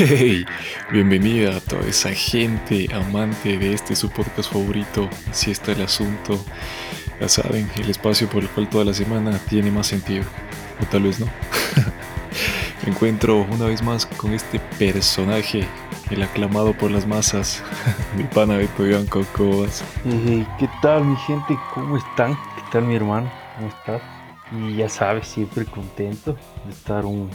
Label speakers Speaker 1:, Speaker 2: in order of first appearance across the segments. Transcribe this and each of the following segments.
Speaker 1: Hey, bienvenida a toda esa gente amante de este su podcast favorito, si está el asunto. Ya saben, el espacio por el cual toda la semana tiene más sentido, o tal vez no. Me encuentro una vez más con este personaje, el aclamado por las masas, mi pana Beto Iván Cocobas.
Speaker 2: ¿Qué tal mi gente? ¿Cómo están? ¿Qué tal mi hermano? ¿Cómo estás? Y ya sabes, siempre contento de estar un,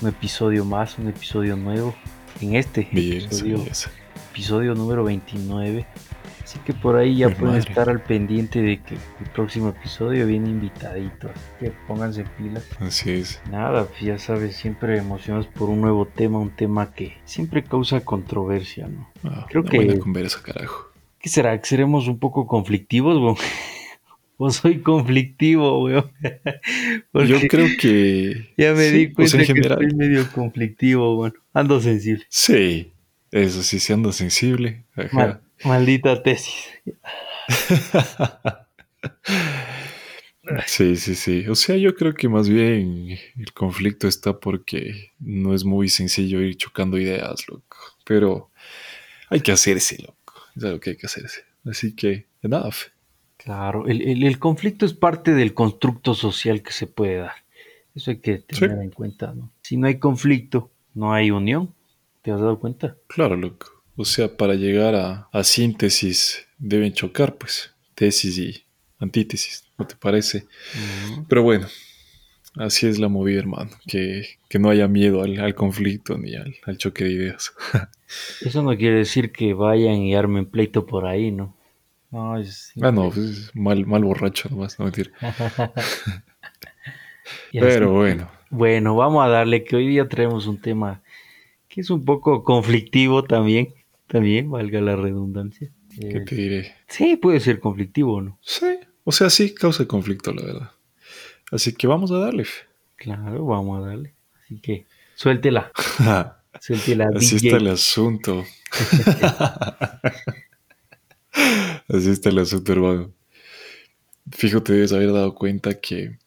Speaker 2: un episodio más, un episodio nuevo. En este
Speaker 1: Bien,
Speaker 2: episodio, episodio número 29. Así que por ahí ya
Speaker 1: Mi
Speaker 2: pueden
Speaker 1: madre.
Speaker 2: estar al pendiente de que el próximo episodio viene invitadito. Así que pónganse pilas.
Speaker 1: Así es.
Speaker 2: Nada, pues ya sabes, siempre emocionados por un nuevo tema, un tema que siempre causa controversia, ¿no?
Speaker 1: Ah,
Speaker 2: Creo que-
Speaker 1: buena conversa, carajo.
Speaker 2: ¿Qué será? ¿Que seremos un poco conflictivos, weón? ¿O soy conflictivo, weón? Porque
Speaker 1: Yo creo que...
Speaker 2: ya me
Speaker 1: sí,
Speaker 2: di cuenta
Speaker 1: en
Speaker 2: que estoy medio conflictivo, bueno. Ando sensible.
Speaker 1: Sí, eso sí, siendo sensible. Ajá.
Speaker 2: Mal- maldita tesis.
Speaker 1: Sí, sí, sí. O sea, yo creo que más bien el conflicto está porque no es muy sencillo ir chocando ideas, loco. Pero hay que hacerse, loco. Es algo que hay que hacerse. Así que, enough.
Speaker 2: Claro, el, el- el conflicto es parte del constructo social que se puede dar. Eso hay que tener
Speaker 1: Sí.
Speaker 2: en cuenta, ¿no? Si no hay conflicto, no hay unión. ¿Te has dado cuenta?
Speaker 1: Claro, loco. O sea, para llegar a, a síntesis deben chocar, pues, tesis y antítesis, ¿no te parece? Pero bueno, así es la movida, hermano. Que, que no haya miedo al, al conflicto ni al, al choque de ideas.
Speaker 2: Eso no quiere decir que vayan y armen pleito por ahí, ¿no? No, es
Speaker 1: Ah, no, pues, es mal, mal borracho nomás, no mentir.
Speaker 2: Así
Speaker 1: Pero bueno,
Speaker 2: Bueno, vamos a darle que hoy día traemos un tema que es un poco conflictivo también, también, valga la redundancia.
Speaker 1: ¿qué te diré?
Speaker 2: sí, puede ser conflictivo, ¿no?
Speaker 1: Sí, o sea, sí causa conflicto, la verdad. Así que vamos a darle.
Speaker 2: Claro, vamos a darle. Así que suéltela, suéltela,
Speaker 1: Así
Speaker 2: DJ.
Speaker 1: está el asunto. Así está el asunto, hermano. Fíjate, debes haber dado cuenta que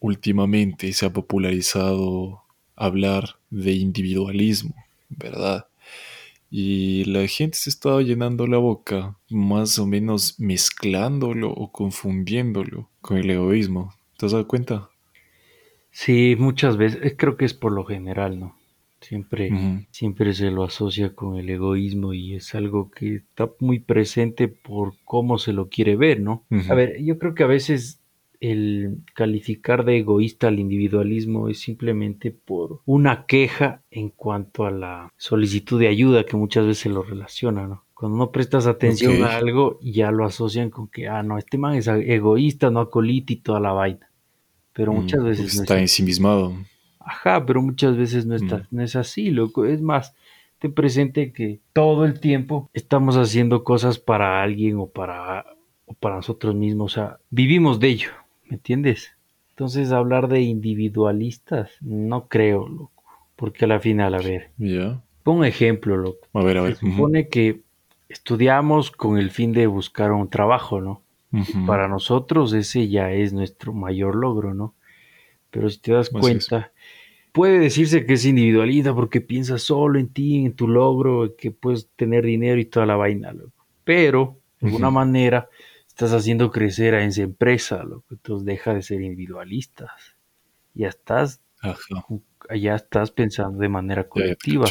Speaker 1: últimamente se ha popularizado hablar de individualismo, ¿verdad? Y la gente se estaba llenando la boca, más o menos mezclándolo o confundiéndolo con el egoísmo. ¿Te has dado cuenta?
Speaker 2: Sí, muchas veces, eh, creo que es por lo general, ¿no? Siempre, siempre se lo asocia con el egoísmo y es algo que está muy presente por cómo se lo quiere ver, ¿no? A ver, yo creo que a veces el calificar de egoísta al individualismo es simplemente por una queja en cuanto a la solicitud de ayuda que muchas veces lo relaciona, ¿no? Cuando no prestas atención a algo, ya lo asocian con que, ah, no, este man es egoísta, no acolita y toda la vaina. Pero muchas
Speaker 1: Mm,
Speaker 2: veces
Speaker 1: porque
Speaker 2: no
Speaker 1: está
Speaker 2: es
Speaker 1: ensimismado.
Speaker 2: Ajá, pero muchas veces no, está,
Speaker 1: Mm.
Speaker 2: no es así, loco. Es más, ten presente que todo el tiempo estamos haciendo cosas para alguien o para, o para nosotros mismos. O sea, vivimos de ello, ¿me entiendes? Entonces, hablar de individualistas, no creo, loco. Porque a la final, a ver,
Speaker 1: Ya.
Speaker 2: pon un ejemplo, loco.
Speaker 1: A ver, a
Speaker 2: Se
Speaker 1: ver. Ujú.
Speaker 2: supone que estudiamos con el fin de buscar un trabajo, ¿no? Para nosotros ese ya es nuestro mayor logro, ¿no? Pero si te das
Speaker 1: Así es.
Speaker 2: Puede decirse que es individualista porque piensas solo en ti, en tu logro, que puedes tener dinero y toda la vaina, loco. Pero, de alguna manera, estás haciendo crecer a esa empresa, loco. Entonces deja de ser individualistas. Ya estás,
Speaker 1: Ajá.
Speaker 2: ya estás pensando de manera
Speaker 1: Ya, ya te
Speaker 2: colectiva.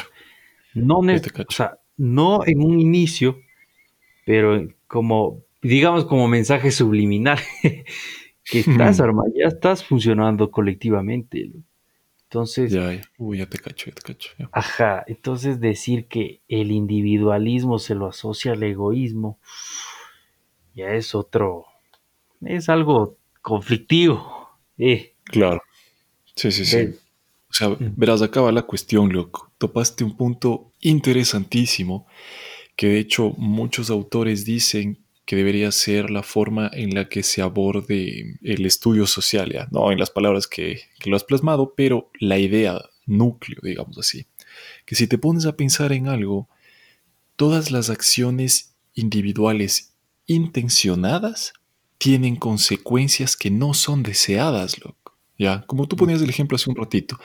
Speaker 2: No, o sea, no en un inicio, pero como, digamos, como mensaje subliminal, que estás, arma, ya estás funcionando colectivamente. loco. Entonces,
Speaker 1: Ya, ya. Uy, ya te cacho, ya te cacho. ya.
Speaker 2: ajá, entonces decir que el individualismo se lo asocia al egoísmo, ya es otro, es algo conflictivo. Eh,
Speaker 1: Claro. Sí, sí, sí.
Speaker 2: ve-
Speaker 1: O sea, verás, acá va la cuestión, loco. Topaste un punto interesantísimo que de hecho muchos autores dicen que debería ser la forma en la que se aborde el estudio social, ya. No en las palabras que, que lo has plasmado, pero la idea, núcleo, digamos así. Que si te pones a pensar en algo, todas las acciones individuales intencionadas tienen consecuencias que no son deseadas, loco. Ya, como tú ponías el ejemplo hace un ratito,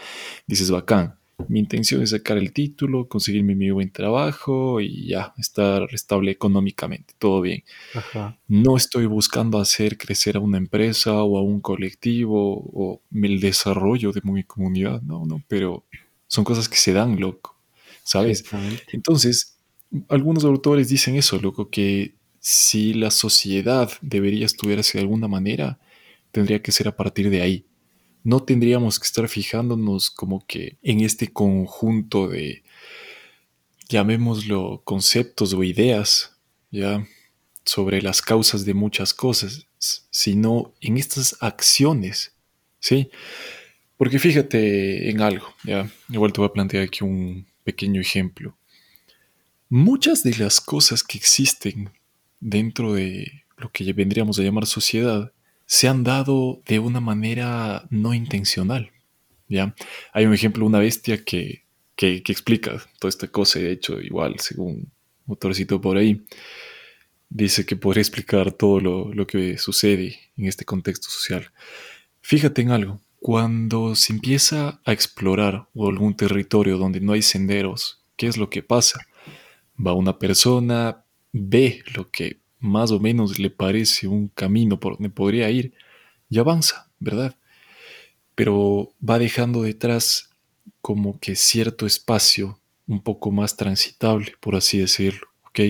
Speaker 1: dices, bacán, Mi intención es sacar el título, conseguirme mi buen trabajo y ya, estar estable económicamente, todo bien.
Speaker 2: Ajá.
Speaker 1: No estoy buscando hacer crecer a una empresa o a un colectivo o el desarrollo de mi comunidad, no, no, pero son cosas que se dan, loco, ¿sabes? Entonces, algunos autores dicen eso, loco, que si la sociedad debería estudiarse de alguna manera, tendría que ser a partir de ahí. No tendríamos que estar fijándonos como que en este conjunto de, llamémoslo, conceptos o ideas, ya, sobre las causas de muchas cosas, sino en estas acciones, ¿sí? Porque fíjate en algo, ya, igual te voy a plantear aquí un pequeño ejemplo. Muchas de las cosas que existen dentro de lo que vendríamos a llamar sociedad se han dado de una manera no intencional. ¿ya? Hay un ejemplo, una bestia que, que, explica toda esta cosa, de hecho, igual, según un autorcito por ahí, dice que podría explicar todo lo, lo que sucede en este contexto social. Fíjate en algo, cuando se empieza a explorar algún territorio donde no hay senderos, ¿qué es lo que pasa? Va una persona, ve lo que más o menos le parece un camino por donde podría ir y avanza, ¿verdad? Pero va dejando detrás como que cierto espacio un poco más transitable, por así decirlo, ¿ok?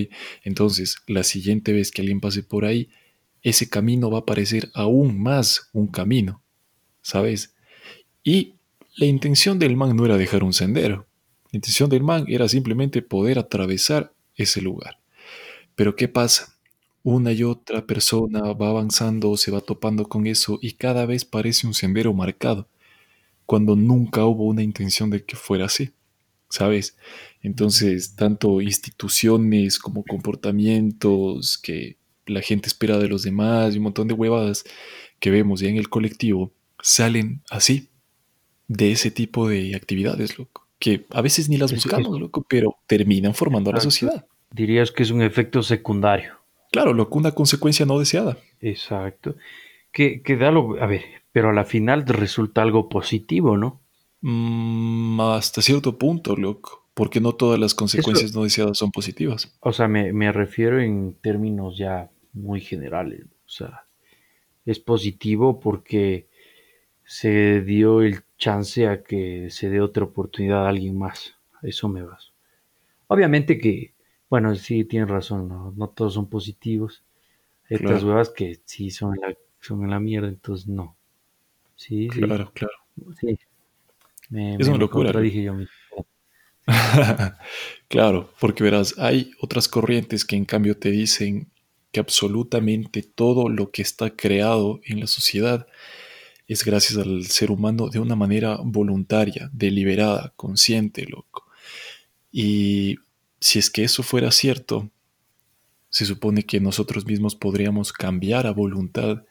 Speaker 1: Entonces, la siguiente vez que alguien pase por ahí, ese camino va a parecer aún más un camino, ¿sabes? Y la intención del man no era dejar un sendero, la intención del man era simplemente poder atravesar ese lugar. Pero ¿qué pasa? Una y otra persona va avanzando, se va topando con eso y cada vez parece un sendero marcado, cuando nunca hubo una intención de que fuera así, ¿sabes? Entonces, tanto instituciones como comportamientos que la gente espera de los demás y un montón de huevadas que vemos ya en el colectivo salen así, de ese tipo de actividades, loco, que a veces ni las buscamos, loco, pero terminan formando a la sociedad.
Speaker 2: Dirías que es un efecto secundario.
Speaker 1: Claro, lo una consecuencia no deseada.
Speaker 2: Exacto. Que, que da lo, a ver, pero a la final resulta algo positivo, ¿no?
Speaker 1: Mm, hasta cierto punto, loco, porque no todas las consecuencias no deseadas son positivas.
Speaker 2: O sea, me, me refiero en términos ya muy generales. O sea, es positivo porque se dio el chance a que se dé otra oportunidad a alguien más. Eso me vas. Obviamente que bueno, sí, tienes razón, no, no todos son positivos. Hay otras huevas que sí son en, la, son en la mierda, entonces no. Sí,
Speaker 1: claro, claro.
Speaker 2: Sí.
Speaker 1: es una locura.
Speaker 2: Dije yo mismo.
Speaker 1: claro, porque verás, hay otras corrientes que en cambio te dicen que absolutamente todo lo que está creado en la sociedad es gracias al ser humano de una manera voluntaria, deliberada, consciente, loco. Y si es que eso fuera cierto, se supone que nosotros mismos podríamos cambiar a voluntad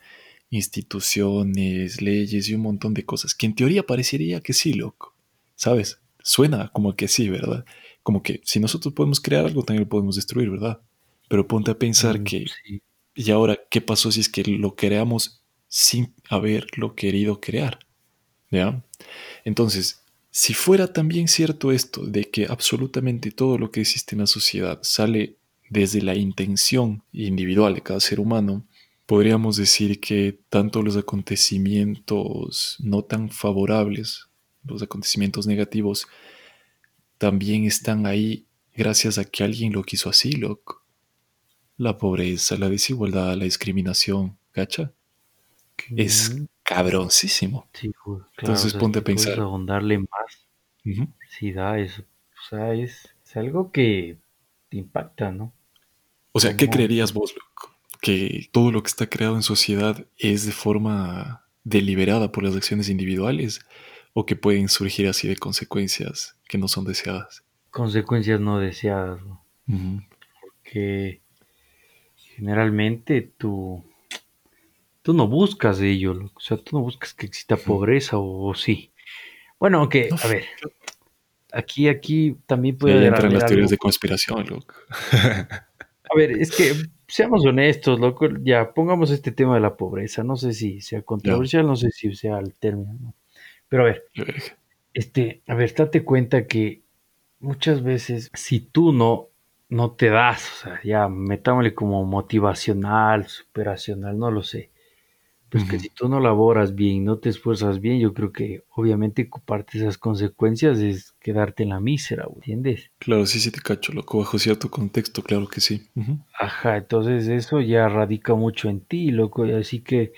Speaker 1: instituciones, leyes y un montón de cosas, que en teoría parecería que sí, loco. ¿Sabes? Suena como que sí, ¿verdad? Como que si nosotros podemos crear algo, también lo podemos destruir, ¿verdad? Pero ponte a pensar mm, que, ¿y ahora qué pasó si es que lo creamos sin haberlo querido crear? ¿Ya? Entonces, si fuera también cierto esto de que absolutamente todo lo que existe en la sociedad sale desde la intención individual de cada ser humano, podríamos decir que tanto los acontecimientos no tan favorables, los acontecimientos negativos, también están ahí gracias a que alguien lo quiso así, loco. La pobreza, la desigualdad, la discriminación, ¿cacha? Es cabroncísimo.
Speaker 2: Sí,
Speaker 1: Entonces ponte a pensar.
Speaker 2: darle más. Sí, da eso. O sea, es, algo que te impacta, ¿no?
Speaker 1: O sea, ¿qué creerías vos, loco? ¿Que todo lo que está creado en sociedad es de forma deliberada por las acciones individuales? ¿O que pueden surgir así de consecuencias que no son deseadas?
Speaker 2: Consecuencias no deseadas, ¿no? Porque generalmente tú tú no buscas de ello, o sea, tú no buscas que exista pobreza o, sí. Bueno, aunque, a ver, aquí, aquí también puede
Speaker 1: haber. Entran las teorías de conspiración, loco.
Speaker 2: a ver, es que seamos honestos, loco, ya pongamos este tema de la pobreza. No sé si sea controversial, no, sé si sea el término, ¿no? Pero a ver, Este, a ver, date cuenta que muchas veces si tú no, no te das, o sea, ya metámosle como motivacional, superacional, no lo sé. Pues que si tú no laboras bien, no te esfuerzas bien, yo creo que obviamente parte de esas consecuencias es quedarte en la mísera, ¿entiendes?
Speaker 1: Claro, sí, sí te cacho, loco. Bajo cierto contexto, claro que sí.
Speaker 2: Ajá, entonces eso ya radica mucho en ti, loco, y así que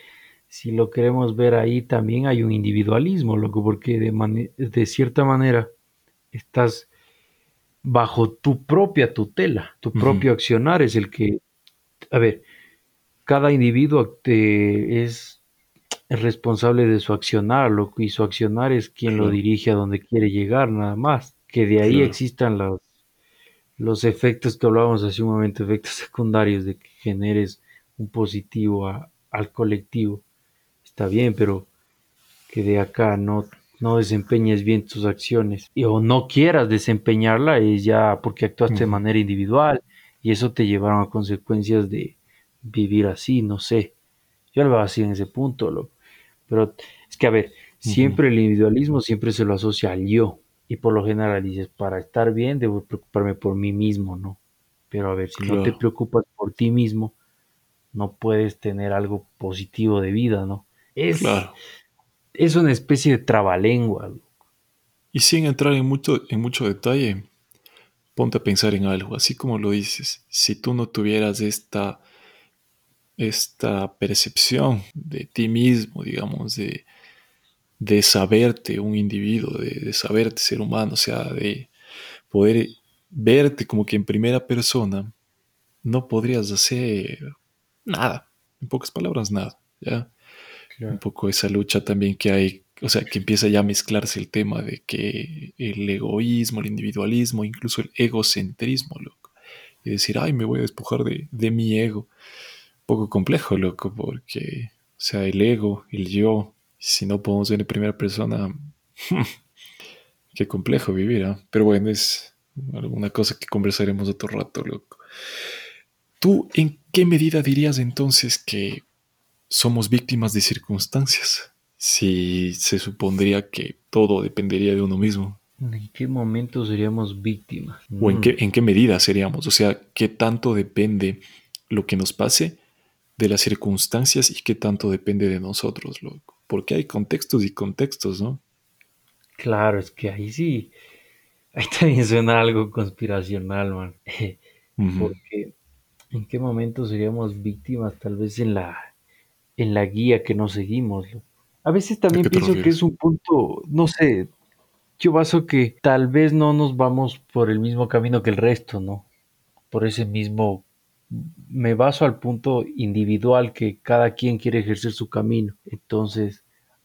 Speaker 2: si lo queremos ver ahí también hay un individualismo, loco, porque de, mane- de cierta manera estás bajo tu propia tutela, tu propio accionar es el que, a ver, cada individuo te- es responsable de su accionar, loco, y su accionar es quien lo dirige a donde quiere llegar, nada más. Que de ahí
Speaker 1: claro.
Speaker 2: existan los, los efectos que hablábamos hace un momento, efectos secundarios de que generes un positivo a- al colectivo, está bien, pero que de acá no, no desempeñes bien tus acciones y, o no quieras desempeñarla es ya porque actuaste de manera individual y eso te llevaron a consecuencias de vivir así, no sé. Yo lo veo así en ese punto, loco. Pero es que, a ver, siempre el individualismo siempre se lo asocia al yo. Y por lo general dices, para estar bien debo preocuparme por mí mismo, ¿no? Pero a ver, si no te preocupas por ti mismo, no puedes tener algo positivo de vida, ¿no? Es,
Speaker 1: claro.
Speaker 2: es una especie de trabalengua.
Speaker 1: Y sin entrar en mucho, en mucho detalle, ponte a pensar en algo, así como lo dices, si tú no tuvieras esta, esta percepción de ti mismo, digamos, de, de saberte un individuo, de, de saberte ser humano, o sea, de poder verte como que en primera persona, no podrías hacer nada, en pocas palabras, nada, ¿ya? Un poco esa lucha también que hay, o sea, que empieza ya a mezclarse el tema de que el egoísmo, el individualismo, incluso el egocentrismo, loco. Y decir, ay, me voy a despojar de, de mi ego. Poco complejo, loco, porque, o sea, el ego, el yo, si no podemos ver en primera persona, qué complejo vivir, ¿ah? Pero bueno, es alguna cosa que conversaremos otro rato, loco. ¿Tú en qué medida dirías entonces que somos víctimas de circunstancias? Si se supondría que todo dependería de uno mismo.
Speaker 2: ¿En qué momento seríamos víctimas?
Speaker 1: ¿O en
Speaker 2: Mm,
Speaker 1: qué, en qué medida seríamos? O sea, ¿qué tanto depende lo que nos pase de las circunstancias y qué tanto depende de nosotros, loco? Porque hay contextos y contextos, ¿no?
Speaker 2: claro, es que ahí sí, ahí también suena algo conspiracional, man. Porque ¿en qué momento seríamos víctimas? Tal vez en la, en la guía que no seguimos. A veces
Speaker 1: ¿A
Speaker 2: también pienso que es un punto, no sé, yo baso que tal vez no nos vamos por el mismo camino que el resto, ¿no? Por ese mismo, me baso al punto individual que cada quien quiere ejercer su camino. Entonces,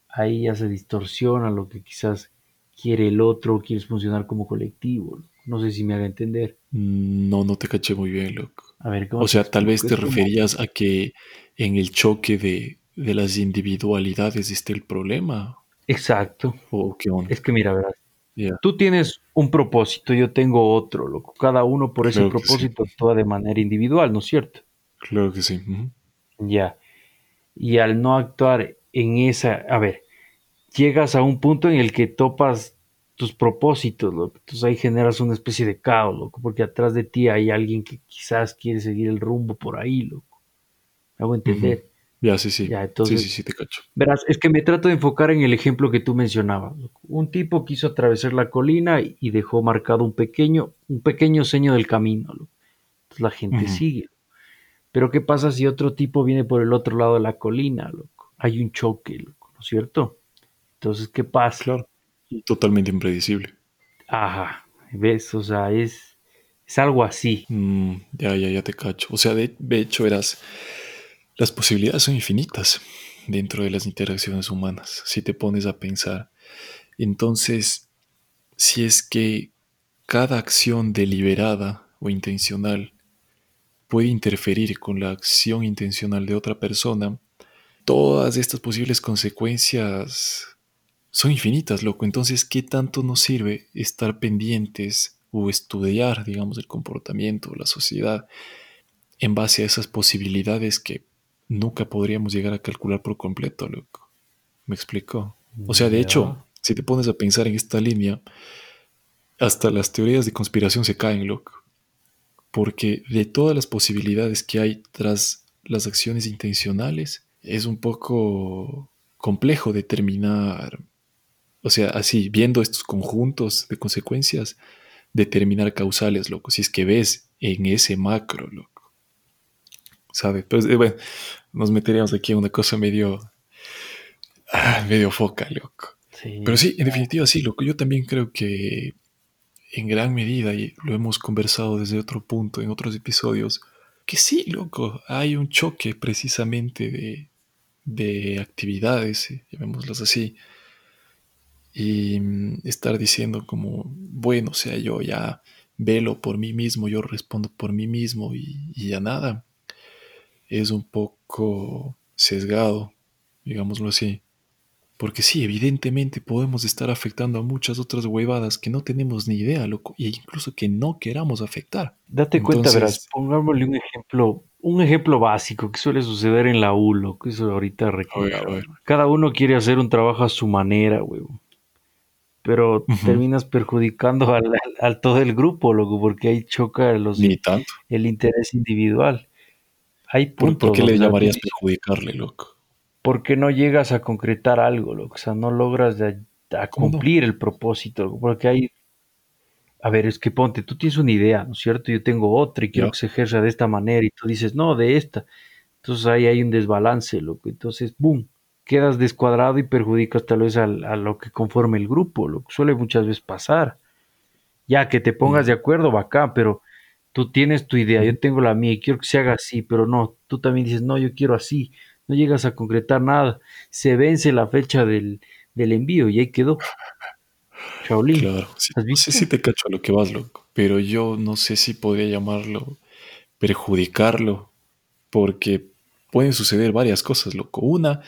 Speaker 2: ahí ya se distorsiona lo que quizás quiere el otro, quieres funcionar como colectivo. No sé si me haga entender.
Speaker 1: No, no te caché muy bien, loco.
Speaker 2: A ver, ¿cómo
Speaker 1: O sea, tal vez te
Speaker 2: Es como,
Speaker 1: referías a que en el choque de, de las individualidades esté el problema.
Speaker 2: exacto.
Speaker 1: ¿O qué
Speaker 2: Es
Speaker 1: onda?
Speaker 2: que mira, verás, Tú tienes un propósito, yo tengo otro, loco. Cada uno por ese
Speaker 1: sí.
Speaker 2: propósito actúa de manera individual, ¿no es cierto?
Speaker 1: Claro que sí.
Speaker 2: Ya. Y al no actuar en esa, a ver, llegas a un punto en el que topas tus propósitos, loco. Entonces ahí generas una especie de caos, loco, porque atrás de ti hay alguien que quizás quiere seguir el rumbo por ahí, loco. Me hago entender.
Speaker 1: Ya, sí, sí.
Speaker 2: Ya,
Speaker 1: Sí,
Speaker 2: entonces
Speaker 1: sí, sí, te cacho.
Speaker 2: Verás, es que me trato de enfocar en el ejemplo que tú mencionabas. Un tipo quiso atravesar la colina y dejó marcado un pequeño, un pequeño seño del camino. Entonces la gente sigue. Pero ¿qué pasa si otro tipo viene por el otro lado de la colina, loco? Hay un choque, loco, ¿no es cierto? Entonces, ¿qué pasa?
Speaker 1: Claro. Totalmente impredecible.
Speaker 2: Ajá, ¿ves? O sea, es, es algo así.
Speaker 1: Mm, ya, ya, ya te cacho. O sea, de, de hecho, eras. Las posibilidades son infinitas dentro de las interacciones humanas, si te pones a pensar. Entonces, si es que cada acción deliberada o intencional puede interferir con la acción intencional de otra persona, todas estas posibles consecuencias son infinitas, loco. Entonces, ¿qué tanto nos sirve estar pendientes o estudiar, digamos, el comportamiento la sociedad en base a esas posibilidades que nunca podríamos llegar a calcular por completo, loco? ¿Me explico? O sea, de hecho, si te pones a pensar en esta línea, hasta las teorías de conspiración se caen, loco. Porque de todas las posibilidades que hay tras las acciones intencionales, es un poco complejo determinar, o sea, así, viendo estos conjuntos de consecuencias, determinar causales, loco. Si es que ves en ese macro, loco. ¿Sabes? Pues, eh, bueno, nos meteríamos aquí en una cosa medio, ah, medio foca, loco. Pero sí, en definitiva, sí, loco. Yo también creo que en gran medida, y lo hemos conversado desde otro punto en otros episodios, que sí, loco, hay un choque precisamente de, de actividades, eh, llamémoslas así, y mm, estar diciendo como, bueno, o sea, yo ya velo por mí mismo, yo respondo por mí mismo y, y ya nada, es un poco sesgado, digámoslo así. Porque sí, evidentemente podemos estar afectando a muchas otras huevadas que no tenemos ni idea, loco, e incluso que no queramos afectar.
Speaker 2: Date cuenta, verás, pongámosle un ejemplo, un ejemplo básico que suele suceder en la U, loco, eso ahorita recuerdo. Cada uno quiere hacer un trabajo a su manera, huevo. Pero terminas perjudicando al, todo el grupo, loco, porque ahí choca los, el interés individual. Hay puntos.
Speaker 1: ¿Por qué le llamarías perjudicarle, loco?
Speaker 2: porque no llegas a concretar algo, o sea, no logras cumplir el propósito, porque hay, a ver, es que ponte, tú tienes una idea, ¿no es cierto? Yo tengo otra y quiero que se ejerza de esta manera y tú dices, no, de esta. Entonces ahí hay un desbalance, loco. Entonces, boom, quedas descuadrado y perjudicas tal vez a, lo que conforme el grupo, lo que suele muchas veces pasar. Ya que te pongas de acuerdo, bacán, pero tú tienes tu idea, yo tengo la mía y quiero que se haga así, pero no, tú también dices, no, yo quiero así no llegas a concretar nada. Se vence la fecha del, envío y ahí quedó.
Speaker 1: Shaolin. Claro, sí, sí, te cacho a lo que vas, loco. Pero yo no sé si podría llamarlo perjudicarlo, porque pueden suceder varias cosas, loco. Una,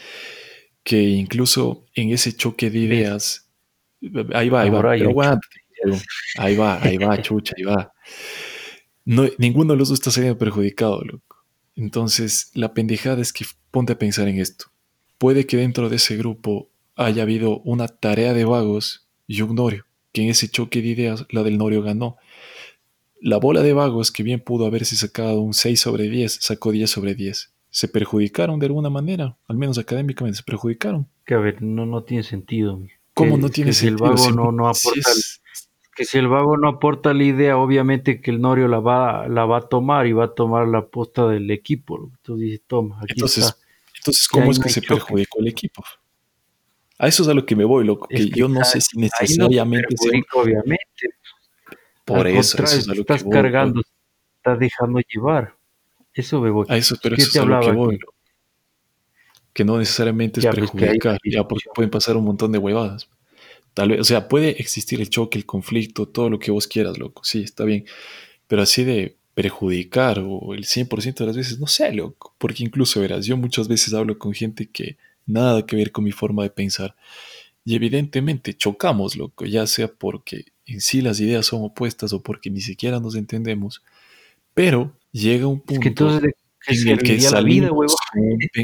Speaker 1: que incluso en ese choque de ideas, ahí va, ahí va, ahí va, ahí va, chucha, ahí va. No, ninguno de los dos está siendo perjudicado, loco. Entonces, la pendejada es que ponte a pensar en esto. Puede que dentro de ese grupo haya habido una tarea de vagos y un Norio, que en ese choque de ideas la del Norio ganó. La bola de vagos, que bien pudo haberse sacado un 6 sobre 10, sacó 10 sobre 10. Se perjudicaron de alguna manera, al menos académicamente se perjudicaron.
Speaker 2: Que a ver, no, no tiene sentido.
Speaker 1: ¿Cómo no tiene sentido?
Speaker 2: Si el vago no, aporta que si el vago no aporta la idea, obviamente que el Norio la va, la va a tomar y va a tomar la posta del equipo. Entonces dice, toma, aquí
Speaker 1: entonces,
Speaker 2: está.
Speaker 1: Entonces, ¿cómo es que se perjudicó el equipo? A eso es a lo que me voy, loco, que, yo no sé si necesariamente
Speaker 2: obviamente.
Speaker 1: Por eso, eso es a lo
Speaker 2: estás
Speaker 1: que
Speaker 2: cargando, estás dejando llevar. Eso me voy.
Speaker 1: A eso, pero eso es a lo que voy. Que no necesariamente es perjudicar, ya porque pueden pasar un montón de huevadas. Tal vez, o sea, puede existir el choque, el conflicto, todo lo que vos quieras, loco. Sí, está bien. Pero así de perjudicar o el 100% de las veces, no sé, loco. Porque incluso, verás, yo muchas veces hablo con gente que nada que ver con mi forma de pensar. Y evidentemente chocamos, loco, ya sea porque en sí las ideas son opuestas o porque ni siquiera nos entendemos. Pero llega un punto en el que salimos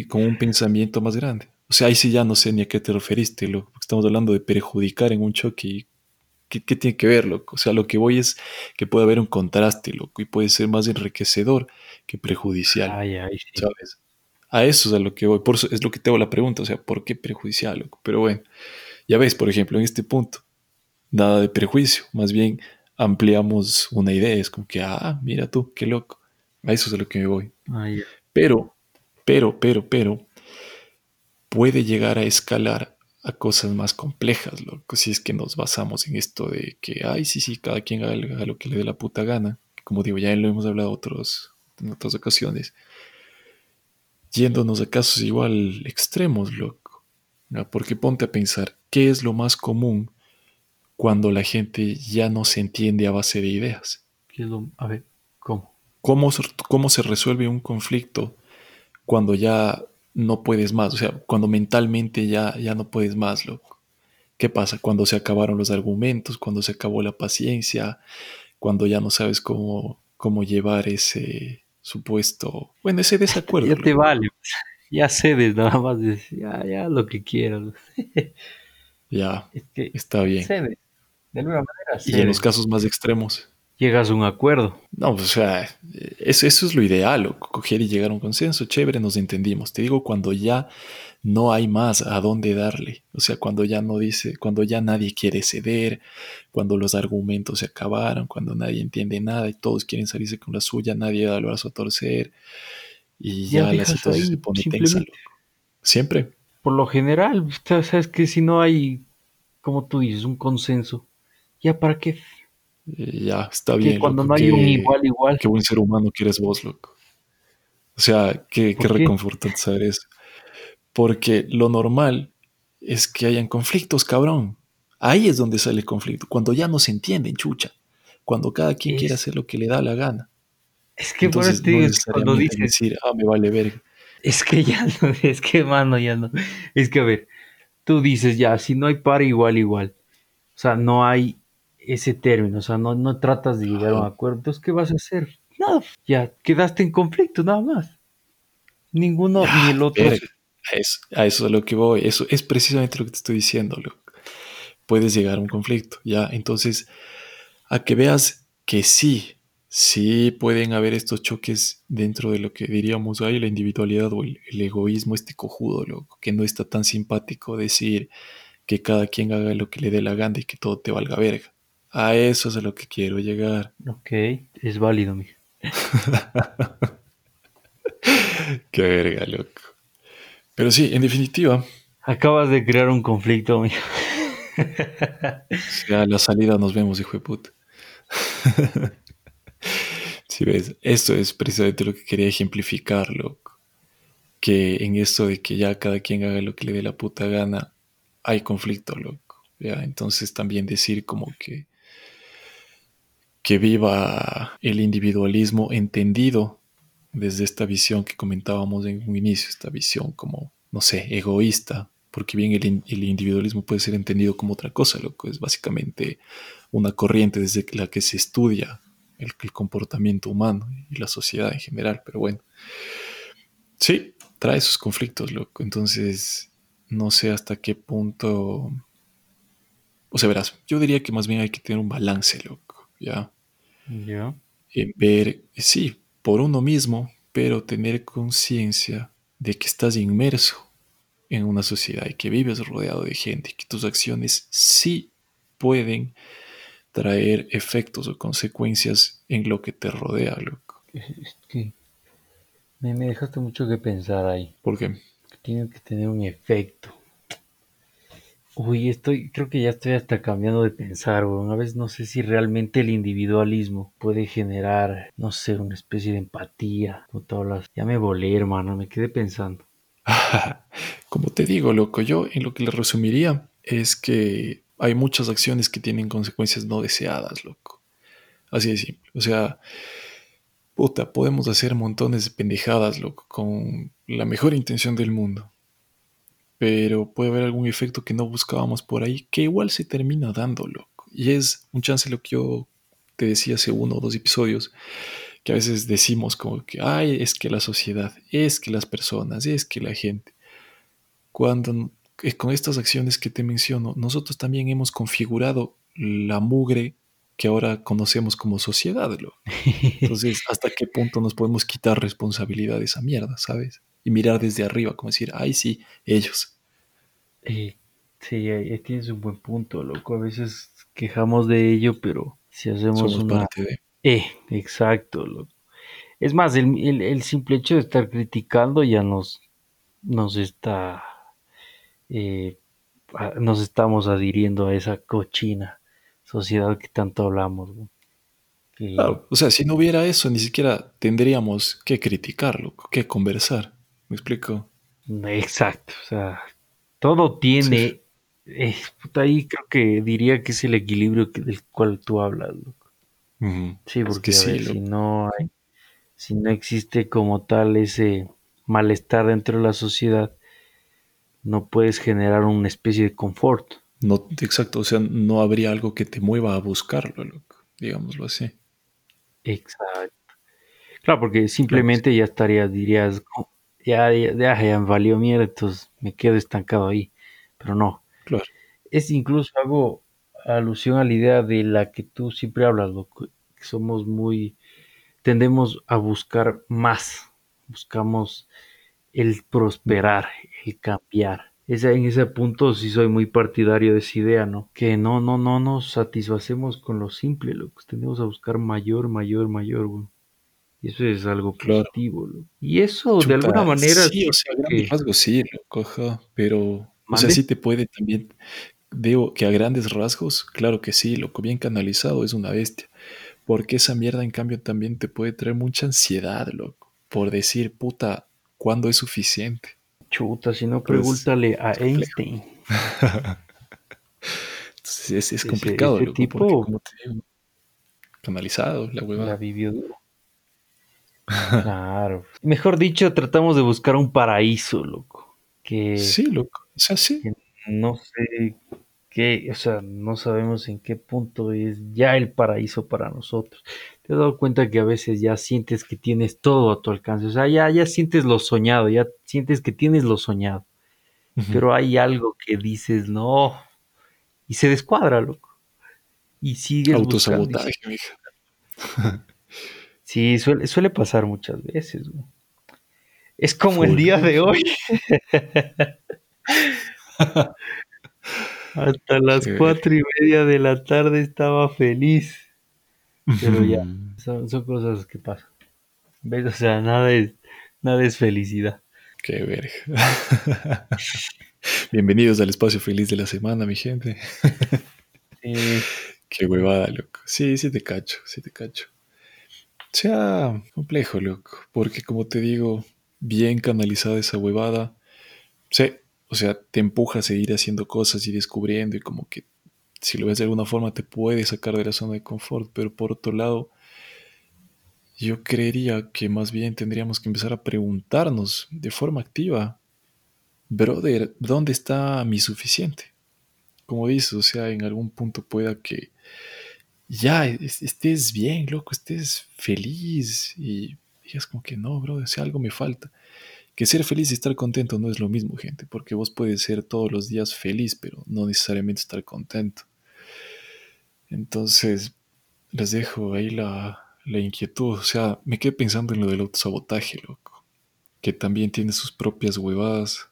Speaker 1: con un pensamiento más grande. O sea, ahí sí ya no sé ni a qué te referiste, loco, estamos hablando de perjudicar en un choque. ¿Qué, tiene que ver, loco? O sea, lo que voy es que puede haber un contraste, loco, y puede ser más enriquecedor que prejudicial.
Speaker 2: Ay, ay, sí. ¿Sabes?
Speaker 1: A eso es a lo que voy. Por eso es lo que te hago la pregunta, o sea, ¿por qué prejudicial, loco? Pero bueno, ya ves, por ejemplo, en este punto, nada de prejuicio, más bien ampliamos una idea, es como que, ah, mira tú, qué loco. A eso es a lo que me voy.
Speaker 2: Ay,
Speaker 1: pero, pero, pero, pero, puede llegar a escalar a cosas más complejas, loco, si es que nos basamos en esto de que, ay, sí, sí, cada quien haga, lo que le dé la puta gana. Como digo, ya lo hemos hablado otros, en otras ocasiones. Yéndonos a casos igual extremos, loco. Porque ponte a pensar, ¿qué es lo más común cuando la gente ya no se entiende a base de ideas?
Speaker 2: A ver, ¿cómo?
Speaker 1: ¿Cómo, cómo se resuelve un conflicto cuando ya no puedes más, o sea, cuando mentalmente ya, ya no puedes más, loco. ¿Qué pasa? Cuando se acabaron los argumentos, cuando se acabó la paciencia, cuando ya no sabes cómo, cómo llevar ese supuesto, bueno, ese desacuerdo.
Speaker 2: ya te vale, ya cedes nada más, ya, ya lo que quieras.
Speaker 1: Ya,
Speaker 2: Es que
Speaker 1: está bien.
Speaker 2: cede, de alguna manera
Speaker 1: Y en los casos más extremos,
Speaker 2: Llegas a un acuerdo.
Speaker 1: no, pues, o sea, eso, eso es lo ideal, coger y llegar a un consenso, chévere, nos entendimos. Te digo, cuando ya no hay más a dónde darle, o sea, cuando ya no dice, cuando ya nadie quiere ceder, cuando los argumentos se acabaron, cuando nadie entiende nada y todos quieren salirse con la suya, nadie da el brazo a torcer y
Speaker 2: Ya
Speaker 1: ya, la situación
Speaker 2: ahí,
Speaker 1: se pone tensa, loco. Siempre.
Speaker 2: Por lo general, sa- sabes que si no hay, como tú dices, un consenso, ya para qué,
Speaker 1: Y ya, está
Speaker 2: que
Speaker 1: bien,
Speaker 2: cuando
Speaker 1: loco,
Speaker 2: no hay un igual igual,
Speaker 1: qué buen ser humano que eres vos, loco. O sea, qué, qué reconfortante saber eso. Porque lo normal es que hayan conflictos, cabrón. Ahí es donde sale el conflicto, cuando ya no se entienden, chucha. Cuando cada quien quiere hacer lo que le da la gana.
Speaker 2: es que por eso
Speaker 1: Entonces,
Speaker 2: te
Speaker 1: no
Speaker 2: digo, es que cuando dices,
Speaker 1: decir, ah, me vale verga.
Speaker 2: es que ya no, es que mano, ya no, es que a ver, tú dices ya, si no hay par igual igual, o sea, no hay ese término, o sea, no, no tratas de llegar a un acuerdo, entonces, ¿qué vas a hacer? Nada, ya quedaste en conflicto, nada más. Ninguno ni el otro
Speaker 1: verga. A eso, a eso es a lo que voy. Eso es precisamente lo que te estoy diciendo, loco. Puedes llegar a un conflicto, ya. Entonces, a que veas que sí, sí pueden haber estos choques dentro de lo que diríamos ahí la individualidad o el, el egoísmo este cojudo, loco, que no está tan simpático decir que cada quien haga lo que le dé la gana y que todo te valga verga. A eso es a lo que quiero llegar.
Speaker 2: Ok, es válido, mija.
Speaker 1: Qué verga, loco. Pero sí, en definitiva,
Speaker 2: Acabas de crear un conflicto, mija.
Speaker 1: ya a la salida nos vemos, hijo de puta. Si ves, esto es precisamente lo que quería ejemplificar, loco. Que en esto de que ya cada quien haga lo que le dé la puta gana, hay conflicto, loco. Ya, entonces también decir como que, que viva el individualismo entendido desde esta visión que comentábamos en un inicio, esta visión como, no sé, egoísta, porque bien el, el individualismo puede ser entendido como otra cosa, loco, es básicamente una corriente desde la que se estudia el, el comportamiento humano y la sociedad en general, pero bueno, sí, trae sus conflictos, loco, entonces no sé hasta qué punto, o sea, verás, yo diría que más bien hay que tener un balance, loco, ¿ya?
Speaker 2: Ya.
Speaker 1: ver, sí, por uno mismo, pero tener conciencia de que estás inmerso en una sociedad y que vives rodeado de gente y que tus acciones sí pueden traer efectos o consecuencias en lo que te rodea, loco.
Speaker 2: Es que me, me dejaste mucho que pensar ahí.
Speaker 1: Porque,
Speaker 2: Que tiene que tener un efecto. Uy, estoy, creo que ya estoy hasta cambiando de pensar, weón. A veces no sé si realmente el individualismo puede generar, no sé, una especie de empatía. Como tú hablas. Ya me volé, hermano, me quedé pensando.
Speaker 1: como te digo, loco, yo en lo que le resumiría es que hay muchas acciones que tienen consecuencias no deseadas, loco. Así de simple. O sea, puta, podemos hacer montones de pendejadas, loco, con la mejor intención del mundo. Pero puede haber algún efecto que no buscábamos por ahí, que igual se termina dando, loco. Y es un chance lo que yo te decía hace uno o dos episodios, que a veces decimos como que, ay, es que la sociedad, es que las personas, es que la gente. Cuando eh, con estas acciones que te menciono, nosotros también hemos configurado la mugre que ahora conocemos como sociedad, loco. Entonces, ¿hasta qué punto nos podemos quitar responsabilidad de esa mierda, sabes? Y mirar desde arriba, como decir, ay, sí, ellos.
Speaker 2: Eh, sí, ahí tienes un buen punto, loco. A veces quejamos de ello, pero si hacemos
Speaker 1: Somos
Speaker 2: una...
Speaker 1: parte de.
Speaker 2: Eh, exacto, loco. Es más, el, el- el simple hecho de estar criticando ya nos, nos está, eh, nos estamos adhiriendo a esa cochina sociedad que tanto hablamos, ¿no? Que,
Speaker 1: Claro, o sea, si no hubiera eso, ni siquiera tendríamos que criticarlo, que conversar. ¿Me explico?
Speaker 2: exacto, o sea, todo
Speaker 1: Sí,
Speaker 2: tiene, eh, puta, ahí creo que diría que es el equilibrio que- del cual tú hablas, loco. Sí,
Speaker 1: es que
Speaker 2: porque a
Speaker 1: sí,
Speaker 2: ver, si no hay, si no existe como tal ese malestar dentro de la sociedad, no puedes generar una especie de confort.
Speaker 1: No, exacto, o sea, no habría algo que te mueva a buscarlo, loco, digámoslo así.
Speaker 2: Exacto. Claro, porque
Speaker 1: Claro,
Speaker 2: simplemente ya estarías, dirías, "Oh, ya, ya, ya, ya me valió mierda, entonces me quedo estancado ahí. Pero no,
Speaker 1: claro.
Speaker 2: es incluso hago alusión a la idea de la que tú siempre hablas, loco, que somos muy, tendemos a buscar más, buscamos el prosperar, el cambiar. Ese, en ese punto sí soy muy partidario de esa idea, ¿no? Que no, no, no nos satisfacemos con lo simple, loco. Tendemos a buscar mayor, mayor, mayor, güey. Y eso es algo
Speaker 1: Claro.
Speaker 2: positivo. Y eso de alguna manera
Speaker 1: sí, o sea, a grandes
Speaker 2: que-
Speaker 1: rasgos sí, loco, ajá, pero, o sea,
Speaker 2: ¿Mande?
Speaker 1: sí te puede también, veo que a grandes rasgos, claro que sí, loco, bien canalizado es una bestia, porque esa mierda en cambio también te puede traer mucha ansiedad, loco, por decir, puta, ¿cuándo es suficiente?
Speaker 2: chuta, si no,
Speaker 1: Pues,
Speaker 2: pregúntale a. Einstein.
Speaker 1: Entonces es, es
Speaker 2: Ese-
Speaker 1: complicado,
Speaker 2: ese
Speaker 1: loco,
Speaker 2: tipo-
Speaker 1: porque como te digo, canalizado la
Speaker 2: La
Speaker 1: hueva.
Speaker 2: vivió duro. Claro. Mejor dicho, tratamos de buscar un paraíso, loco. Que
Speaker 1: Sí, loco, o sea, sí.
Speaker 2: no sé qué, o sea, no sabemos en qué punto es ya el paraíso para nosotros. Te has dado cuenta que a veces ya sientes que tienes todo a tu alcance, o sea, ya, ya sientes lo soñado, ya sientes que tienes lo soñado, pero hay algo que dices, no, y se descuadra, loco. Y sigues
Speaker 1: Autosabotaje, mija.
Speaker 2: Sí, suele, suele pasar muchas veces, güey. Es como el día de hoy. Hasta las
Speaker 1: Sí.
Speaker 2: cuatro y media de la tarde estaba feliz. Pero ya. Son, son cosas que pasan. ¿Ves? O sea, nada es, nada es felicidad.
Speaker 1: Qué verga. Bienvenidos al espacio feliz de la semana, mi gente.
Speaker 2: Sí,
Speaker 1: Qué huevada, loco. Sí, sí te cacho, sí te cacho. Sea, complejo, loco. Porque como te digo, bien canalizada esa huevada. Sí, o sea, te empuja a seguir haciendo cosas y descubriendo y como que si lo ves de alguna forma te puede sacar de la zona de confort. Pero por otro lado, yo creería que más bien tendríamos que empezar a preguntarnos de forma activa, brother, ¿dónde está mi suficiente? Como dices, o sea, en algún punto pueda que ya es- estés bien, loco, estés feliz y digas como que no, bro, sea, algo me falta. Que ser feliz y estar contento no es lo mismo, gente, porque vos puedes ser todos los días feliz, pero no necesariamente estar contento. Entonces, les dejo ahí la, la inquietud. O sea, me quedé pensando en lo del autosabotaje, loco. Que también tiene sus propias huevadas.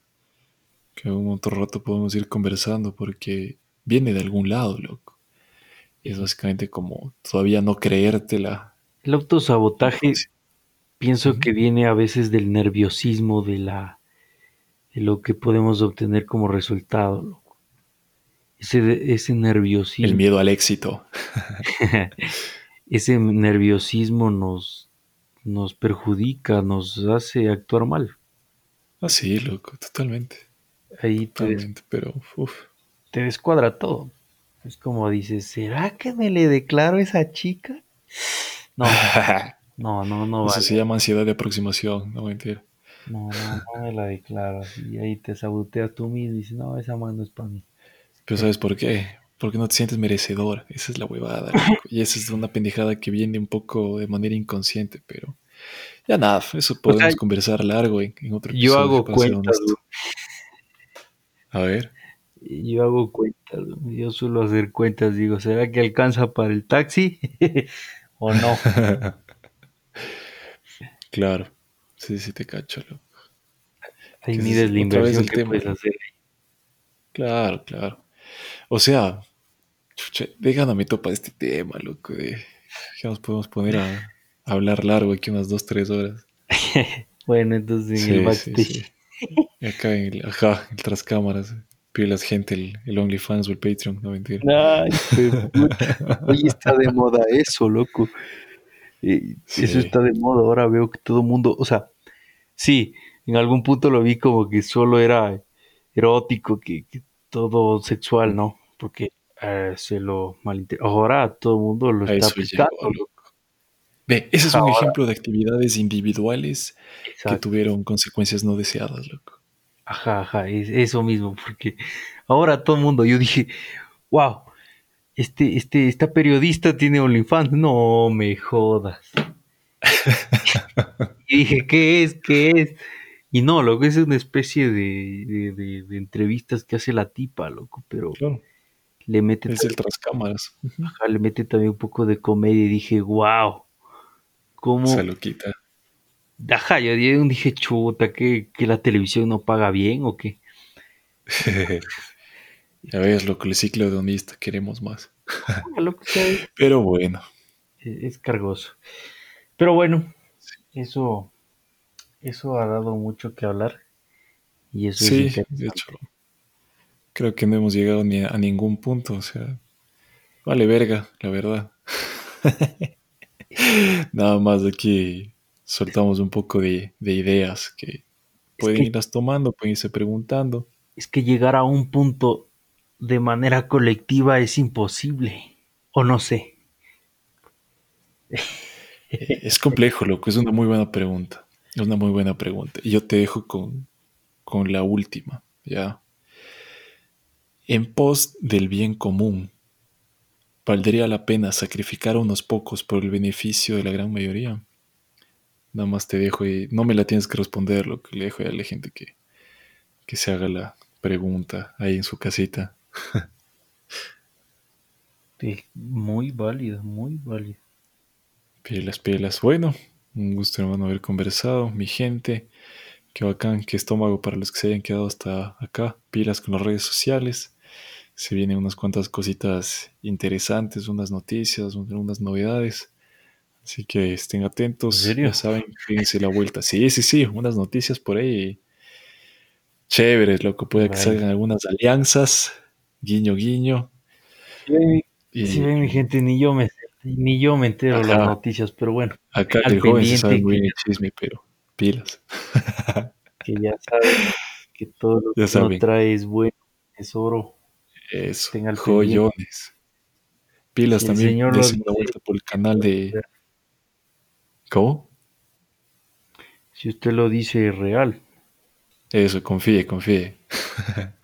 Speaker 1: Que un otro rato podemos ir conversando porque viene de algún lado, loco. Es básicamente como todavía no creértela.
Speaker 2: El autosabotaje pienso
Speaker 1: Ujú.
Speaker 2: que viene a veces del nerviosismo de la de lo que podemos obtener como resultado. loco. Ese, ese
Speaker 1: El
Speaker 2: nerviosismo,
Speaker 1: miedo al éxito.
Speaker 2: ese nerviosismo nos, nos perjudica, nos hace actuar mal.
Speaker 1: Así, loco, totalmente.
Speaker 2: Ahí te,
Speaker 1: Totalmente, pero uff.
Speaker 2: te descuadra todo. Es como dices, ¿será que me le declaro a esa chica? No, no, no, no
Speaker 1: Eso
Speaker 2: vale.
Speaker 1: se llama ansiedad de aproximación, no mentir.
Speaker 2: No, no, no me la declaro. Y ahí te saboteas tú mismo y dices, no, esa mano no es para mí.
Speaker 1: Pero ¿sabes por qué? Porque no te sientes merecedor. Esa es la huevada, loco. Y esa es una pendejada que viene un poco de manera inconsciente, pero ya nada, eso podemos conversar largo en, en otro
Speaker 2: Yo
Speaker 1: episodio,
Speaker 2: hago
Speaker 1: para ser
Speaker 2: cuentas.
Speaker 1: A ver.
Speaker 2: Yo hago cuentas, yo suelo hacer cuentas, digo, ¿será que alcanza para el taxi o no?
Speaker 1: claro. Sí, sí te cacho, loco.
Speaker 2: Ahí
Speaker 1: Que
Speaker 2: mides
Speaker 1: es
Speaker 2: la inversión
Speaker 1: el
Speaker 2: que
Speaker 1: tema.
Speaker 2: puedes hacer.
Speaker 1: Claro, claro. O sea, chucha, déjame me topa este tema, loco. De, ya nos podemos poner a, a hablar largo aquí unas dos, tres horas.
Speaker 2: Bueno, entonces en
Speaker 1: Sí,
Speaker 2: el
Speaker 1: sí,
Speaker 2: backstage.
Speaker 1: sí. Y acá en el, ajá, en tras cámaras. Pilas gente el, el OnlyFans o el Patreon, no mentira.
Speaker 2: Ay, puta. Oye, está de moda eso, loco. Eh,
Speaker 1: Sí.
Speaker 2: Eso está de moda. Ahora veo que todo el mundo, o sea, sí, en algún punto lo vi como que solo era erótico, que, que todo sexual, ¿no? Porque eh, se lo malinterpretó. Ahora todo el mundo lo
Speaker 1: A
Speaker 2: está
Speaker 1: llegó,
Speaker 2: aplicando.
Speaker 1: loco. Ve, ese es un ejemplo de actividades individuales que tuvieron consecuencias no deseadas, loco.
Speaker 2: Ajá, ajá, es eso mismo, porque ahora todo el mundo, yo dije, wow, este, este, esta periodista tiene OnlyFans, no me jodas. y dije, ¿qué es? ¿Qué es? Y no, loco, es una especie de, de- de- de entrevistas que hace la tipa, loco, pero
Speaker 1: Claro,
Speaker 2: le mete,
Speaker 1: es el tras cámaras.
Speaker 2: Ajá, le mete también un poco de comedia y dije, wow, cómo...
Speaker 1: Se lo quita.
Speaker 2: Ajá, yo dije, chuta, que, que la televisión no paga bien o qué.
Speaker 1: ya ves, loco, el ciclo hedonista, queremos más.
Speaker 2: Ah, es,
Speaker 1: Pero bueno,
Speaker 2: es cargoso. Pero bueno, eso, eso ha dado mucho que hablar y eso es
Speaker 1: sí,
Speaker 2: interesante.
Speaker 1: de hecho, creo que no hemos llegado ni a, a ningún punto, o sea, vale verga, la verdad. Nada más aquí soltamos un poco de, de ideas que pueden
Speaker 2: que-
Speaker 1: irlas tomando, pueden irse preguntando.
Speaker 2: Es que llegar a un punto de manera colectiva es imposible, o no sé.
Speaker 1: Es complejo, loco, es una muy buena pregunta. Es una muy buena pregunta. Y yo te dejo con, con la última, ¿ya? En pos del bien común, ¿valdría la pena sacrificar a unos pocos por el beneficio de la gran mayoría? Nada más te dejo y no me la tienes que responder, lo que le dejo a la gente que, que se haga la pregunta ahí en su casita.
Speaker 2: Sí, muy válido, muy válido.
Speaker 1: Pilas, pilas. Bueno, un gusto hermano haber conversado, mi gente. Qué bacán, qué estómago para los que se hayan quedado hasta acá. Pilas con las redes sociales. Se vienen unas cuantas cositas interesantes, unas noticias, un- unas novedades. Así que estén atentos.
Speaker 2: ¿En serio?
Speaker 1: Ya saben, fíjense la vuelta. Sí, sí, sí, unas noticias por ahí chéveres, loco. Puede que salgan algunas alianzas. Guiño, guiño. Y
Speaker 2: Si ven, mi gente, ni yo me ni yo me entero
Speaker 1: Ajá.
Speaker 2: las noticias, pero bueno,
Speaker 1: acá el joven se sabe muy bien el chisme, pero pilas.
Speaker 2: que ya saben que todo lo
Speaker 1: Ya
Speaker 2: que
Speaker 1: saben.
Speaker 2: uno trae es bueno, es oro.
Speaker 1: Eso, joyones. Pilas
Speaker 2: el
Speaker 1: también,
Speaker 2: señor
Speaker 1: una
Speaker 2: dice.
Speaker 1: vuelta por el canal de... ¿Cómo?
Speaker 2: Si usted lo dice es real.
Speaker 1: Eso, confíe, confíe.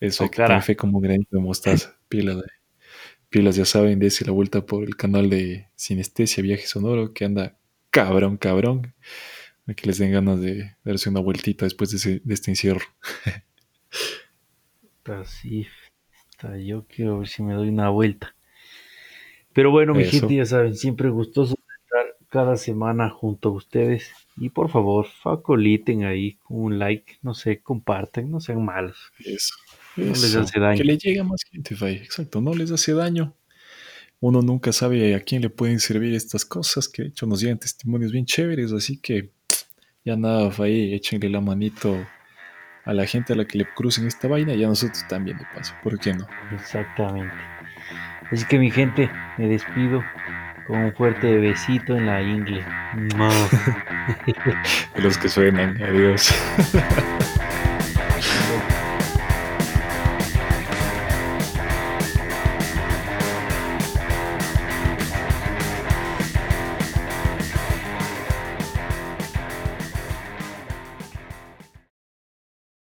Speaker 1: Eso, tener fe como granito de mostaza. Pilas, eh. pilas, ya saben, dense la vuelta por el canal de Sinestesia Viaje Sonoro, que anda cabrón, cabrón. Para que les den ganas de darse una vueltita después de, ese- de este encierro.
Speaker 2: Así está. Yo quiero ver si me doy una vuelta. Pero bueno, mi
Speaker 1: Eso.
Speaker 2: gente, ya saben, siempre gustoso cada semana junto a ustedes. Y por favor, facoliten ahí con un like, no sé, compartan, no sean malos.
Speaker 1: Eso.
Speaker 2: No les hace daño.
Speaker 1: Que le llegue a más gente, Fay. Exacto, no les hace daño. Uno nunca sabe a quién le pueden servir estas cosas, que de hecho nos llegan testimonios bien chéveres, así que ya nada, Fay, échenle la manito a la gente a la que le crucen esta vaina y a nosotros también de paso, ¿por qué no?
Speaker 2: Exactamente. Así que mi gente, me despido con un fuerte besito en la ingle.
Speaker 1: Los que suenan, adiós.